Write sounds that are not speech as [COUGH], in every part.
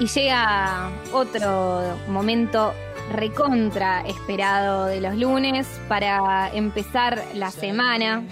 Y llega otro momento recontra esperado de los lunes para empezar la semana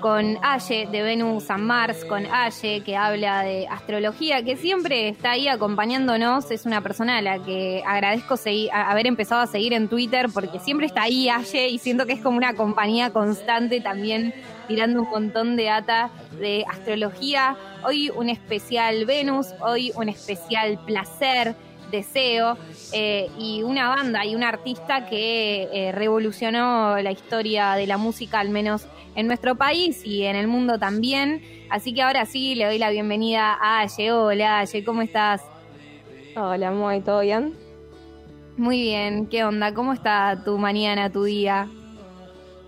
con Aye de Venus and Mars, con Aye que habla de astrología, que siempre está ahí acompañándonos. Es una persona a la que agradezco haber empezado a seguir en Twitter porque siempre está ahí Aye y siento que es como una compañía constante también tirando un montón de data de astrología. Hoy un especial Venus, hoy un especial placer, deseo. Eh, y una banda y un artista que eh, revolucionó la historia de la música, al menos en nuestro país y en el mundo también. Así que ahora sí le doy la bienvenida a Aye. Hola, Aye, ¿cómo estás? Hola, muy, ¿todo bien? Muy bien, ¿qué onda? ¿Cómo está tu mañana, tu día?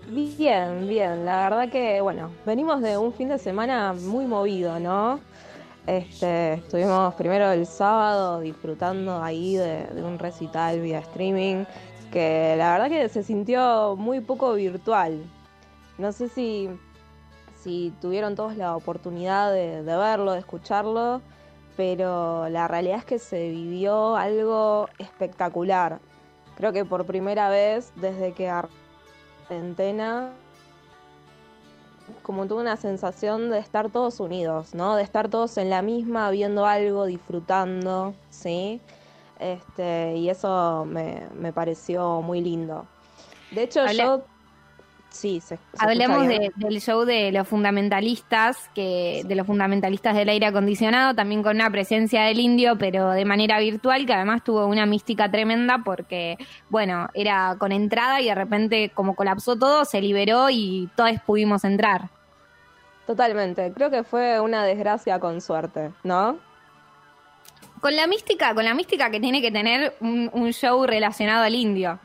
Bien, bien. La verdad que, bueno, venimos de un fin de semana muy movido, ¿no? Este, estuvimos primero el sábado disfrutando ahí de, de, un recital vía streaming, que la verdad que se sintió muy poco virtual. No sé si, si tuvieron todos la oportunidad de, verlo, de escucharlo, pero la realidad es que se vivió algo espectacular. Creo que por primera vez desde que Argentina como tuve una sensación de estar todos unidos, ¿no? De estar todos en la misma, viendo algo, disfrutando, ¿sí? Este, y eso me, me pareció muy lindo. De hecho, yo Sí, se, Hablemos del show de los fundamentalistas, que de los fundamentalistas del aire acondicionado, también con una presencia del indio, pero de manera virtual, que además tuvo una mística tremenda porque, bueno, era con entrada y de repente como colapsó todo, se liberó y todos pudimos entrar. Totalmente, creo que fue una desgracia con suerte, ¿no? Con la mística, con la mística que tiene que tener un show relacionado al indio.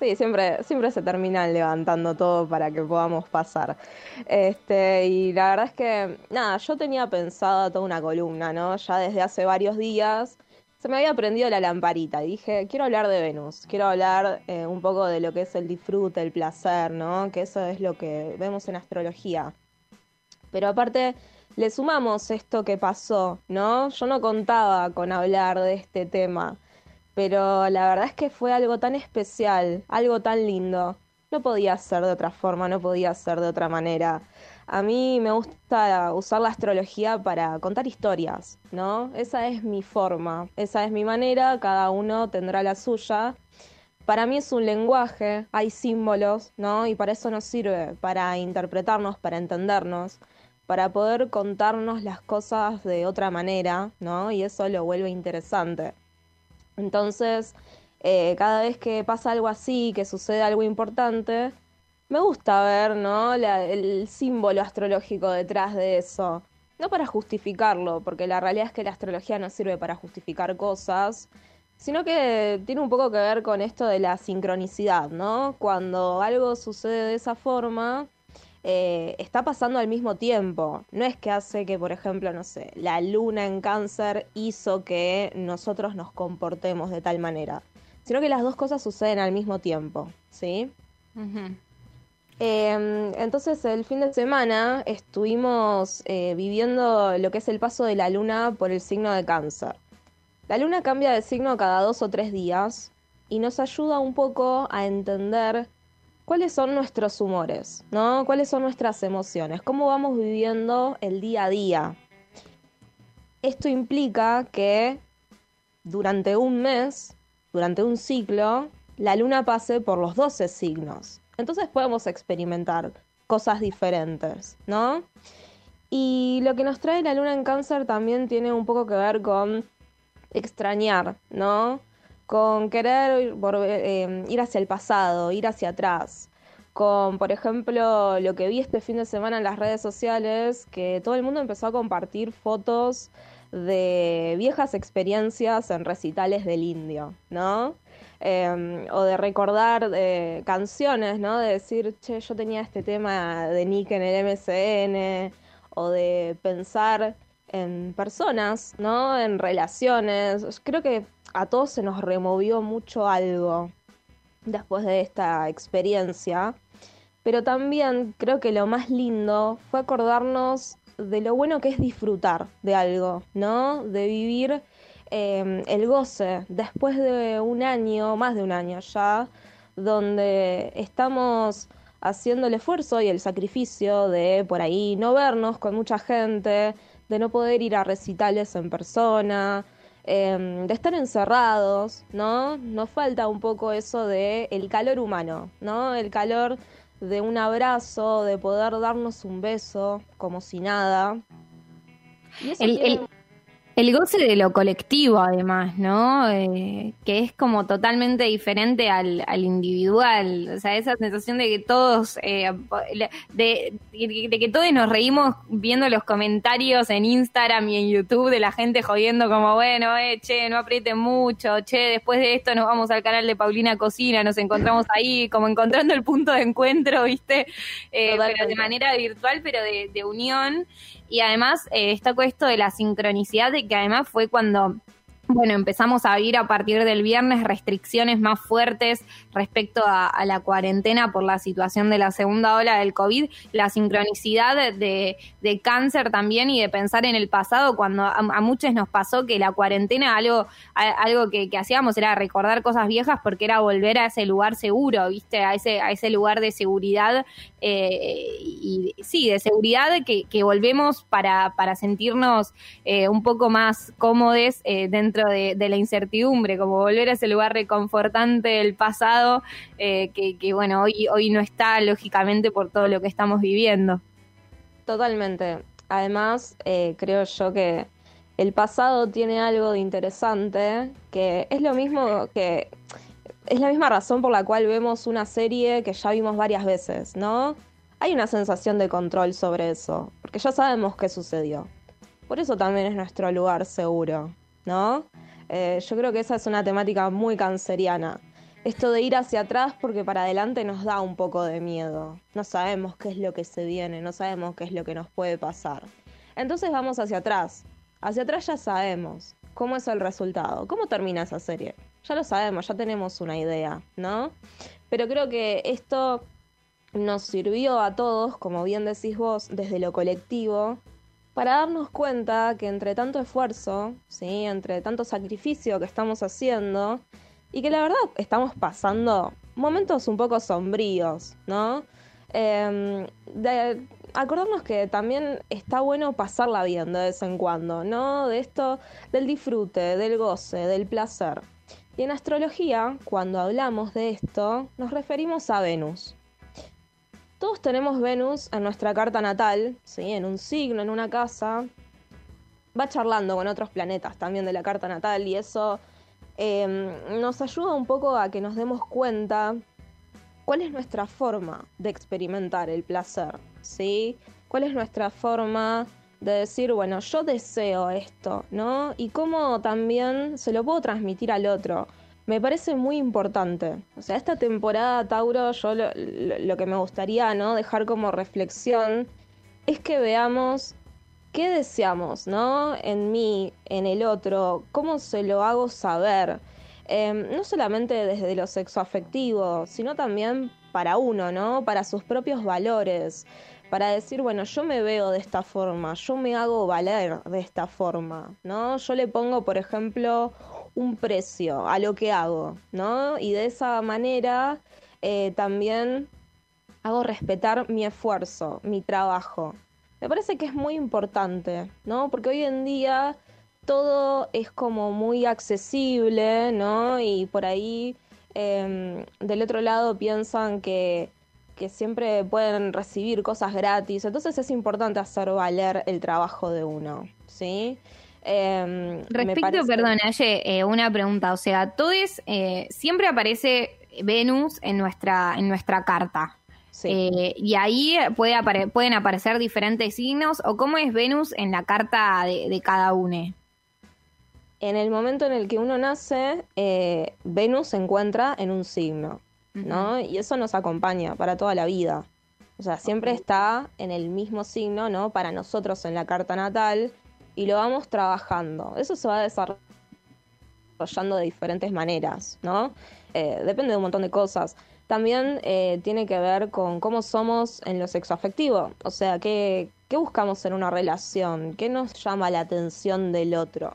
Sí, siempre, siempre se terminan levantando todo para que podamos pasar. Este, y la verdad es que, nada, yo tenía pensada toda una columna, ¿no? Ya desde hace varios días se me había prendido la lamparita. Dije, quiero hablar de Venus, quiero hablar eh, un poco de lo que es el disfrute, el placer, ¿no? Que eso es lo que vemos en astrología. Pero aparte, le sumamos esto que pasó, ¿no? Yo no contaba con hablar de este tema pero la verdad es que fue algo tan especial, algo tan lindo. No podía ser de otra forma, no podía ser de otra manera. A mí me gusta usar la astrología para contar historias, ¿no? Esa es mi forma, esa es mi manera, cada uno tendrá la suya. Para mí es un lenguaje, hay símbolos, ¿no? Y para eso nos sirve, para interpretarnos, para entendernos, para poder contarnos las cosas de otra manera, ¿no? Y eso lo vuelve interesante. Entonces, eh, cada vez que pasa algo así, que sucede algo importante, me gusta ver, ¿no? el símbolo astrológico detrás de eso. No para justificarlo, porque la realidad es que la astrología no sirve para justificar cosas, sino que tiene un poco que ver con esto de la sincronicidad, ¿no? Cuando algo sucede de esa forma, eh, está pasando al mismo tiempo. No es que hace que, por ejemplo, no sé, la luna en cáncer hizo que nosotros nos comportemos de tal manera, sino que las dos cosas suceden al mismo tiempo, ¿sí? Em, entonces el fin de semana estuvimos eh, viviendo lo que es el paso de la luna por el signo de cáncer. La luna cambia de signo cada dos o tres días y nos ayuda un poco a entender cuáles son nuestros humores, ¿no? ¿Cuáles son nuestras emociones? ¿Cómo vamos viviendo el día a día? Esto implica que durante un mes, durante un ciclo, la luna pase por los 12 signos. Entonces podemos experimentar cosas diferentes, ¿no? Y lo que nos trae la luna en cáncer también tiene un poco que ver con extrañar, ¿no? Con querer eh, ir hacia el pasado, ir hacia atrás. Con, por ejemplo, lo que vi este fin de semana en las redes sociales, que todo el mundo empezó a compartir fotos de viejas experiencias en recitales del indio, ¿no? Em, o de recordar eh, canciones, ¿no? De decir, che, yo tenía este tema de Nick en el MCN, o de pensar en personas, ¿no? En relaciones. Creo que a todos se nos removió mucho algo después de esta experiencia. Pero también creo que lo más lindo fue acordarnos de lo bueno que es disfrutar de algo, ¿no? De vivir em, el goce después de un año, más de un año ya, donde estamos haciendo el esfuerzo y el sacrificio de por ahí no vernos con mucha gente, de no poder ir a recitales en persona, em, de estar encerrados, ¿no? Nos falta un poco eso de el calor humano, ¿no? El calor de un abrazo, de poder darnos un beso como si nada. el, el goce de lo colectivo, además, ¿no? Eh, que es como totalmente diferente al, individual. O sea, esa sensación de que todos, eh, de, que todos nos reímos viendo los comentarios en Instagram y en YouTube de la gente jodiendo como, bueno, eh, che, no aprieten mucho, che, después de esto nos vamos al canal de Paulina Cocina, nos encontramos ahí, como encontrando el punto de encuentro, [LAUGHS] ¿viste? Eh, pero de manera virtual, pero de, de unión. Y además eh, está esto de la sincronicidad de que además fue cuando bueno, empezamos a vivir a partir del viernes restricciones más fuertes respecto a, la cuarentena por la situación de la segunda ola del COVID, la sincronicidad de, cáncer también y de pensar en el pasado, cuando a, muchos nos pasó que la cuarentena, algo, algo que, hacíamos era recordar cosas viejas porque era volver a ese lugar seguro, ¿viste? A ese, a ese lugar de seguridad, eh, y sí, de seguridad que, volvemos para, para sentirnos eh, un poco más cómodos eh, dentro de, la incertidumbre, como volver a ese lugar reconfortante del pasado, eh, que, bueno, hoy, hoy no está lógicamente por todo lo que estamos viviendo. Totalmente. Además, eh, creo yo que el pasado tiene algo de interesante, que es lo mismo que... Es la misma razón por la cual vemos una serie que ya vimos varias veces, ¿no? Hay una sensación de control sobre eso, porque ya sabemos qué sucedió. Por eso también es nuestro lugar seguro. ¿No? Eh, yo creo que esa es una temática muy canceriana. Esto de ir hacia atrás porque para adelante nos da un poco de miedo. No sabemos qué es lo que se viene, no sabemos qué es lo que nos puede pasar. Entonces vamos hacia atrás. Hacia atrás ya sabemos cómo es el resultado, cómo termina esa serie. Ya lo sabemos, ya tenemos una idea, ¿no? Pero creo que esto nos sirvió a todos, como bien decís vos, desde lo colectivo, para darnos cuenta que entre tanto esfuerzo, ¿sí? entre tanto sacrificio que estamos haciendo, y que la verdad estamos pasando momentos un poco sombríos, ¿no? Em, acordarnos que también está bueno pasarla bien de vez en cuando, ¿no? De esto, del disfrute, del goce, del placer. Y en astrología, cuando hablamos de esto, nos referimos a Venus. Todos tenemos Venus en nuestra carta natal, ¿sí? en un signo, en una casa. Va charlando con otros planetas también de la carta natal y eso em, nos ayuda un poco a que nos demos cuenta cuál es nuestra forma de experimentar el placer, ¿sí? ¿Cuál es nuestra forma de decir, bueno, yo deseo esto, ¿no? Y cómo también se lo puedo transmitir al otro me parece muy importante. O sea, esta temporada, Tauro, yo lo, que me gustaría ¿no? dejar como reflexión es que veamos qué deseamos, ¿no? En mí, en el otro, cómo se lo hago saber. Em, no solamente desde lo sexoafectivo, sino también para uno, ¿no? Para sus propios valores. Para decir, bueno, yo me veo de esta forma, yo me hago valer de esta forma, ¿no? Yo le pongo, por ejemplo, un precio a lo que hago, ¿no? Y de esa manera eh, también hago respetar mi esfuerzo, mi trabajo. Me parece que es muy importante, ¿no? Porque hoy en día todo es como muy accesible, ¿no? Y por ahí em, del otro lado piensan que, que siempre pueden recibir cosas gratis. Entonces es importante hacer valer el trabajo de uno, ¿sí? Eh, Respecto, perdón, eh, una pregunta. O sea, todo eh, siempre aparece Venus en nuestra, en nuestra carta. Eh, y ahí puede pueden aparecer diferentes signos. ¿O cómo es Venus en la carta de, cada uno? En el momento en el que uno nace, Venus se encuentra en un signo, ¿no? Y eso nos acompaña para toda la vida. O sea, siempre está en el mismo signo, ¿no? Para nosotros en la carta natal y lo vamos trabajando. Eso se va desarrollando de diferentes maneras, ¿no? Eh, depende de un montón de cosas. También eh, tiene que ver con cómo somos en lo sexoafectivo, o sea, qué, qué buscamos en una relación, qué nos llama la atención del otro.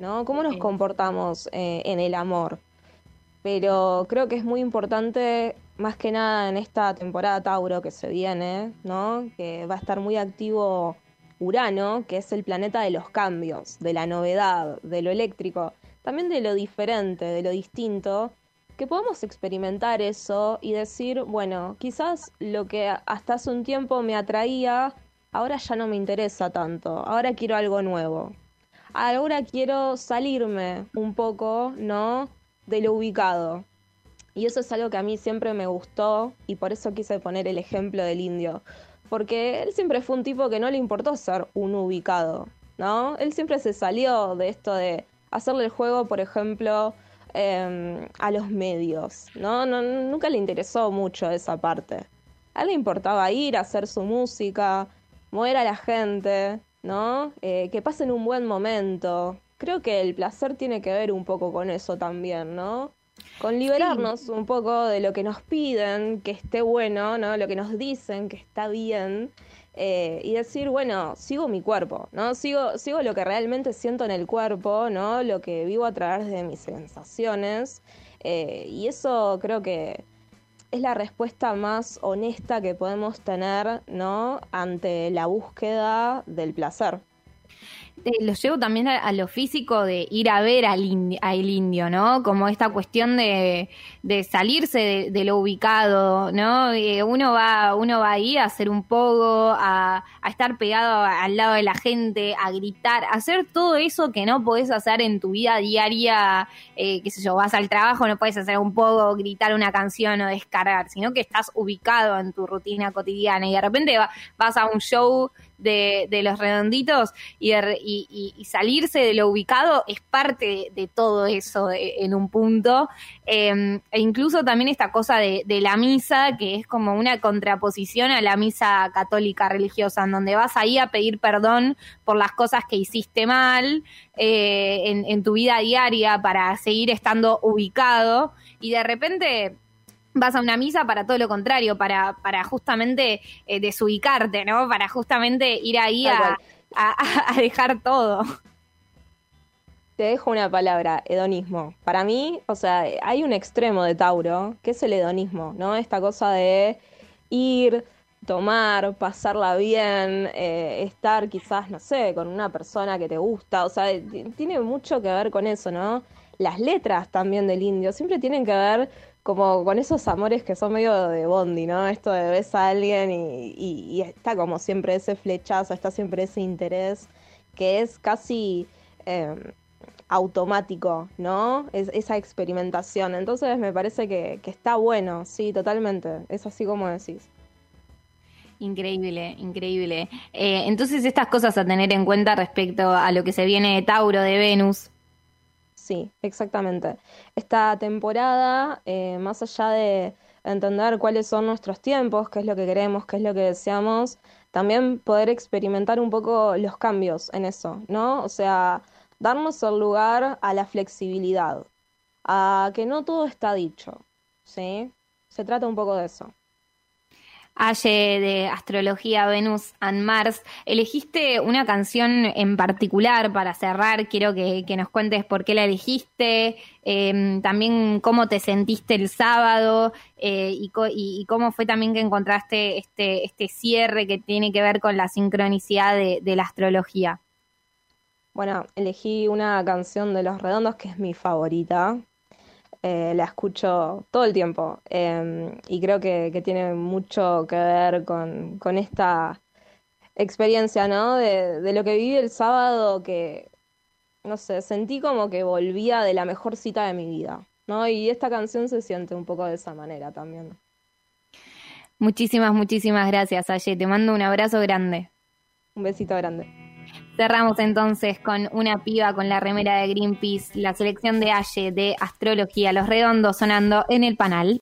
¿no? ¿Cómo nos comportamos eh, en el amor? Pero creo que es muy importante, más que nada en esta temporada Tauro que se viene, ¿no? Que va a estar muy activo Urano, que es el planeta de los cambios, de la novedad, de lo eléctrico, también de lo diferente, de lo distinto, que podamos experimentar eso y decir, bueno, quizás lo que hasta hace un tiempo me atraía, ahora ya no me interesa tanto, ahora quiero algo nuevo. Ahora quiero salirme un poco, ¿no? De lo ubicado. Y eso es algo que a mí siempre me gustó y por eso quise poner el ejemplo del indio porque él siempre fue un tipo que no le importó ser un ubicado, ¿no? Él siempre se salió de esto de hacerle el juego, por ejemplo, em, a los medios, ¿no? Nunca le interesó mucho esa parte. A él le importaba ir a hacer su música, mover a la gente, ¿no? Eh, que pasen un buen momento. Creo que el placer tiene que ver un poco con eso también, ¿no? Con liberarnos un poco de lo que nos piden que esté bueno, ¿no? Lo que nos dicen que está bien. Eh, y decir, bueno, sigo mi cuerpo, ¿no? Sigo, sigo lo que realmente siento en el cuerpo, ¿no? Lo que vivo a través de mis sensaciones. Eh, y eso creo que es la respuesta más honesta que podemos tener, ¿no? Ante la búsqueda del placer lo llevo también a, lo físico de ir a ver al, indio, ¿no? Como esta cuestión de, salirse de, lo ubicado, ¿no? Eh, uno va, uno va ahí a hacer un poco, a, estar pegado al lado de la gente, a gritar, a hacer todo eso que no podés hacer en tu vida diaria, eh, qué sé yo, vas al trabajo, no puedes hacer un poco, gritar una canción o descargar, sino que estás ubicado en tu rutina cotidiana y de repente vas a un show de, los redonditos y, salirse de lo ubicado es parte de, todo eso en un punto. Em, e incluso también esta cosa de, la misa, que es como una contraposición a la misa católica religiosa, en donde vas ahí a pedir perdón por las cosas que hiciste mal eh, en tu vida diaria para seguir estando ubicado y de repente vas a una misa para todo lo contrario, para, para justamente eh, desubicarte, ¿no? Para justamente ir ahí a, dejar todo. Te dejo una palabra, hedonismo. Para mí, o sea, hay un extremo de Tauro, que es el hedonismo, ¿no? Esta cosa de ir, tomar, pasarla bien, eh, estar quizás, no sé, con una persona que te gusta, o sea, tiene mucho que ver con eso, ¿no? Las letras también del indio siempre tienen que ver como con esos amores que son medio de bondi, ¿no? Esto de ves a alguien y, está como siempre ese flechazo, está siempre ese interés que es casi em, automático, ¿no? Es, esa experimentación. Entonces me parece que, está bueno, sí, totalmente. Es así como decís. Increíble, increíble. Eh, entonces estas cosas a tener en cuenta respecto a lo que se viene de Tauro, de Venus, Sí, exactamente. Esta temporada, eh, más allá de entender cuáles son nuestros tiempos, qué es lo que queremos, qué es lo que deseamos, también poder experimentar un poco los cambios en eso, ¿no? O sea, darnos el lugar a la flexibilidad, a que no todo está dicho, ¿sí? Se trata un poco de eso. Aye de Astrología, Venus and Mars. Elegiste una canción en particular para cerrar. Quiero que, nos cuentes por qué la elegiste, em, también cómo te sentiste el sábado eh, y, cómo fue también que encontraste este, este cierre que tiene que ver con la sincronicidad de, de la astrología. Bueno, elegí una canción de Los Redondos que es mi favorita, eh, la escucho todo el tiempo em, y creo que, tiene mucho que ver con, esta experiencia, ¿no? De, lo que viví el sábado que, no sé, sentí como que volvía de la mejor cita de mi vida, ¿no? Y esta canción se siente un poco de esa manera también. Muchísimas, muchísimas gracias, Aye. Te mando un abrazo grande. Un besito grande. Cerramos entonces con una piba con la remera de Greenpeace, la selección de Aye de Astrología, los redondos sonando en el panel.